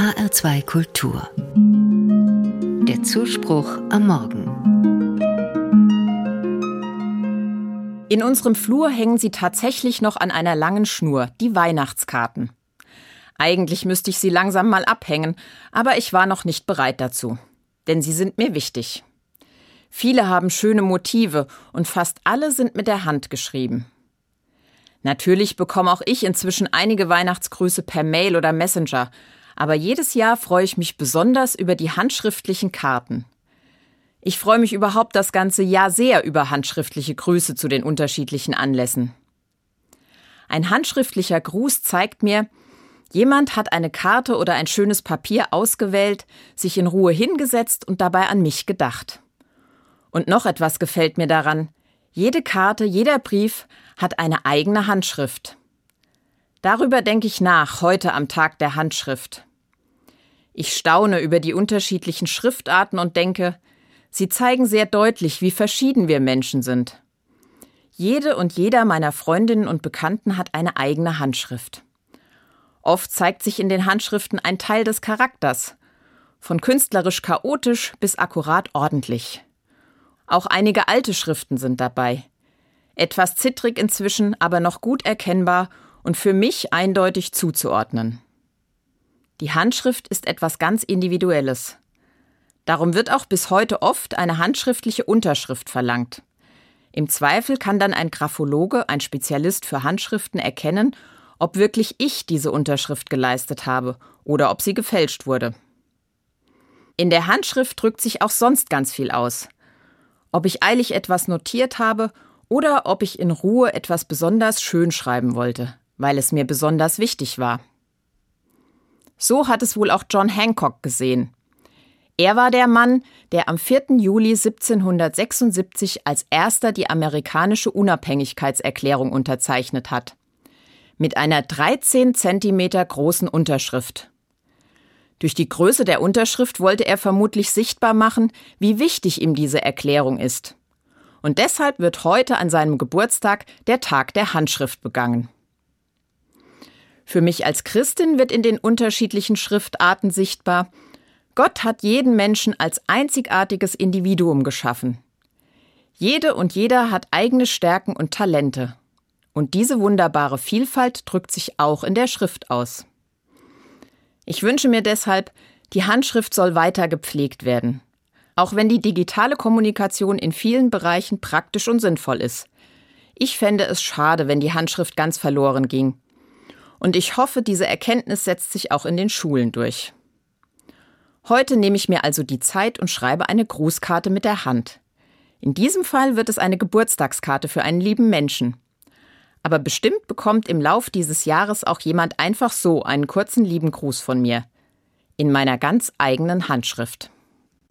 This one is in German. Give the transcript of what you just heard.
HR2 Kultur. Der Zuspruch am Morgen. In unserem Flur hängen sie tatsächlich noch an einer langen Schnur, die Weihnachtskarten. Eigentlich müsste ich sie langsam mal abhängen, aber ich war noch nicht bereit dazu. Denn sie sind mir wichtig. Viele haben schöne Motive und fast alle sind mit der Hand geschrieben. Natürlich bekomme auch ich inzwischen einige Weihnachtsgrüße per Mail oder Messenger, aber jedes Jahr freue ich mich besonders über die handschriftlichen Karten. Ich freue mich überhaupt das ganze Jahr sehr über handschriftliche Grüße zu den unterschiedlichen Anlässen. Ein handschriftlicher Gruß zeigt mir, jemand hat eine Karte oder ein schönes Papier ausgewählt, sich in Ruhe hingesetzt und dabei an mich gedacht. Und noch etwas gefällt mir daran. Jede Karte, jeder Brief hat eine eigene Handschrift. Darüber denke ich nach, heute am Tag der Handschrift. Ich staune über die unterschiedlichen Schriftarten und denke, sie zeigen sehr deutlich, wie verschieden wir Menschen sind. Jede und jeder meiner Freundinnen und Bekannten hat eine eigene Handschrift. Oft zeigt sich in den Handschriften ein Teil des Charakters, von künstlerisch chaotisch bis akkurat ordentlich. Auch einige alte Schriften sind dabei. Etwas zittrig inzwischen, aber noch gut erkennbar und für mich eindeutig zuzuordnen. Die Handschrift ist etwas ganz Individuelles. Darum wird auch bis heute oft eine handschriftliche Unterschrift verlangt. Im Zweifel kann dann ein Graphologe, ein Spezialist für Handschriften, erkennen, ob wirklich ich diese Unterschrift geleistet habe oder ob sie gefälscht wurde. In der Handschrift drückt sich auch sonst ganz viel aus. Ob ich eilig etwas notiert habe oder ob ich in Ruhe etwas besonders schön schreiben wollte, weil es mir besonders wichtig war. So hat es wohl auch John Hancock gesehen. Er war der Mann, der am 4. Juli 1776 als erster die amerikanische Unabhängigkeitserklärung unterzeichnet hat. Mit einer 13 Zentimeter großen Unterschrift. Durch die Größe der Unterschrift wollte er vermutlich sichtbar machen, wie wichtig ihm diese Erklärung ist. Und deshalb wird heute an seinem Geburtstag der Tag der Handschrift begangen. Für mich als Christin wird in den unterschiedlichen Schriftarten sichtbar, Gott hat jeden Menschen als einzigartiges Individuum geschaffen. Jede und jeder hat eigene Stärken und Talente. Und diese wunderbare Vielfalt drückt sich auch in der Schrift aus. Ich wünsche mir deshalb, die Handschrift soll weiter gepflegt werden. Auch wenn die digitale Kommunikation in vielen Bereichen praktisch und sinnvoll ist. Ich fände es schade, wenn die Handschrift ganz verloren ging. Und ich hoffe, diese Erkenntnis setzt sich auch in den Schulen durch. Heute nehme ich mir also die Zeit und schreibe eine Grußkarte mit der Hand. In diesem Fall wird es eine Geburtstagskarte für einen lieben Menschen. Aber bestimmt bekommt im Lauf dieses Jahres auch jemand einfach so einen kurzen lieben Gruß von mir. In meiner ganz eigenen Handschrift.